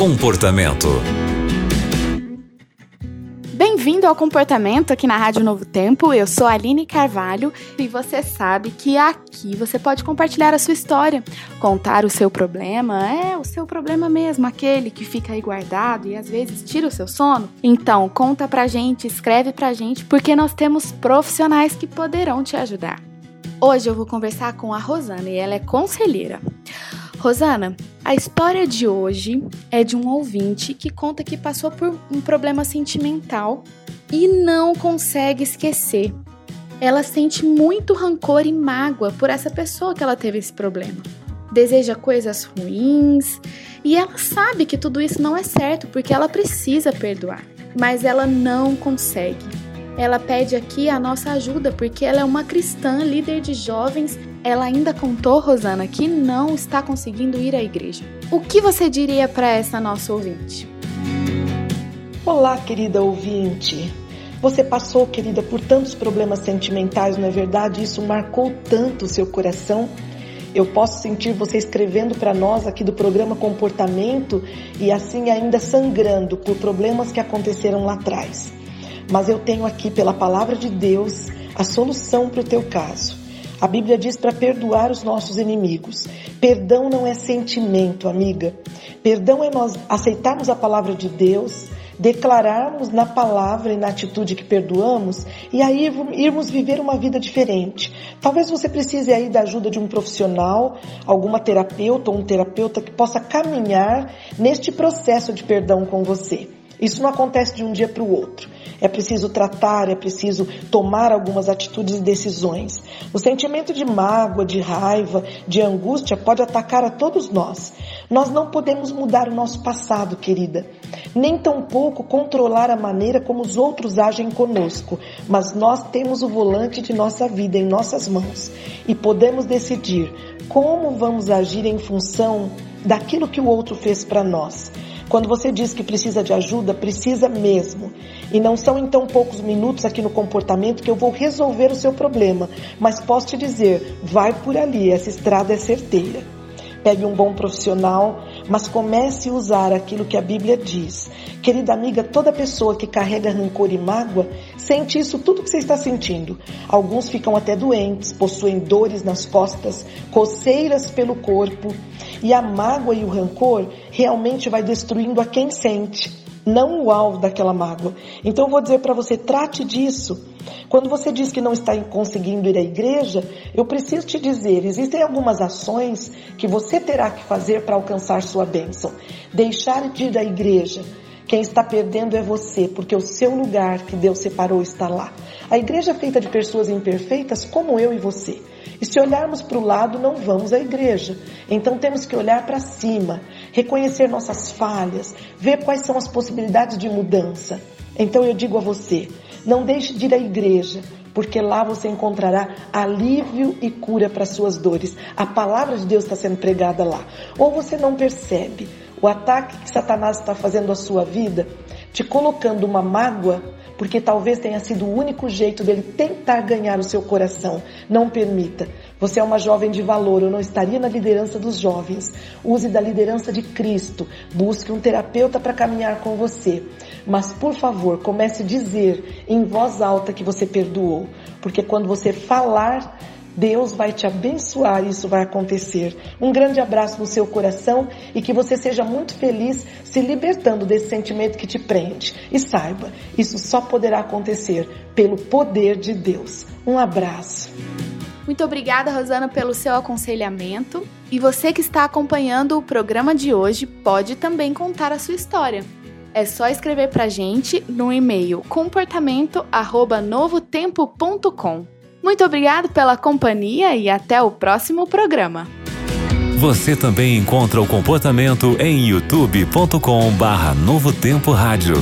Comportamento. Bem-vindo ao Comportamento aqui na Rádio Novo Tempo. Eu sou Aline Carvalho e você sabe que aqui você pode compartilhar a sua história, contar o seu problema, é o seu problema mesmo, aquele que fica aí guardado e às vezes tira o seu sono. Então, conta pra gente, escreve pra gente, porque nós temos profissionais que poderão te ajudar. Hoje eu vou conversar com a Rosana e ela é conselheira. Rosana, a história de hoje é de um ouvinte que conta que passou por um problema sentimental e não consegue esquecer. Ela sente muito rancor e mágoa por essa pessoa que ela teve esse problema. Deseja coisas ruins e ela sabe que tudo isso não é certo porque ela precisa perdoar, mas ela não consegue. Ela pede aqui a nossa ajuda porque ela é uma cristã, líder de jovens ela ainda contou, Rosana, que não está conseguindo ir à igreja. O que você diria para essa nossa ouvinte? Olá, querida ouvinte. Você passou, querida, por tantos problemas sentimentais, não é verdade? Isso marcou tanto o seu coração. Eu posso sentir você escrevendo para nós aqui do programa Comportamento e assim ainda sangrando por problemas que aconteceram lá atrás. Mas eu tenho aqui, pela palavra de Deus, a solução para o teu caso. A Bíblia diz para perdoar os nossos inimigos. Perdão não é sentimento, amiga. Perdão é nós aceitarmos a palavra de Deus, declararmos na palavra e na atitude que perdoamos e aí irmos viver uma vida diferente. Talvez você precise aí da ajuda de um profissional, alguma terapeuta ou um terapeuta que possa caminhar neste processo de perdão com você. Isso não acontece de um dia para o outro. É preciso tratar, é preciso tomar algumas atitudes e decisões. O sentimento de mágoa, de raiva, de angústia pode atacar a todos nós. Nós não podemos mudar o nosso passado, querida, nem tampouco controlar a maneira como os outros agem conosco, mas nós temos o volante de nossa vida em nossas mãos e podemos decidir como vamos agir em função daquilo que o outro fez para nós. Quando você diz que precisa de ajuda, precisa mesmo. E não são então poucos minutos aqui no comportamento que eu vou resolver o seu problema, mas posso te dizer, vai por ali, essa estrada é certeira. Pegue um bom profissional, mas comece a usar aquilo que a Bíblia diz. Querida amiga, toda pessoa que carrega rancor e mágoa sente isso tudo que você está sentindo. Alguns ficam até doentes, possuem dores nas costas, coceiras pelo corpo, e a mágoa e o rancor realmente vai destruindo a quem sente, não o alvo daquela mágoa. Então eu vou dizer para você, trate disso. Quando você diz que não está conseguindo ir à igreja, eu preciso te dizer, existem algumas ações que você terá que fazer para alcançar sua bênção. Deixar de ir à igreja, quem está perdendo é você, porque o seu lugar que Deus separou está lá. A igreja é feita de pessoas imperfeitas como eu e você. E se olharmos para o lado, não vamos à igreja. Então temos que olhar para cima, reconhecer nossas falhas, ver quais são as possibilidades de mudança. Então eu digo a você, não deixe de ir à igreja, porque lá você encontrará alívio e cura para suas dores. A palavra de Deus está sendo pregada lá. Ou você não percebe, o ataque que Satanás está fazendo à sua vida, te colocando uma mágoa, porque talvez tenha sido o único jeito dele tentar ganhar o seu coração. Não permita. Você é uma jovem de valor, eu não estaria na liderança dos jovens. Use da liderança de Cristo. Busque um terapeuta para caminhar com você. Mas, por favor, comece a dizer em voz alta que você perdoou. Porque quando você falar, Deus vai te abençoar e isso vai acontecer. Um grande abraço no seu coração e que você seja muito feliz se libertando desse sentimento que te prende. E saiba, isso só poderá acontecer pelo poder de Deus. Um abraço. Muito obrigada, Rosana, pelo seu aconselhamento. E você que está acompanhando o programa de hoje pode também contar a sua história. É só escrever pra gente no e-mail comportamento@novotempo.com. Muito obrigado pela companhia e até o próximo programa. Você também encontra o comportamento em youtube.com/novotempo rádio.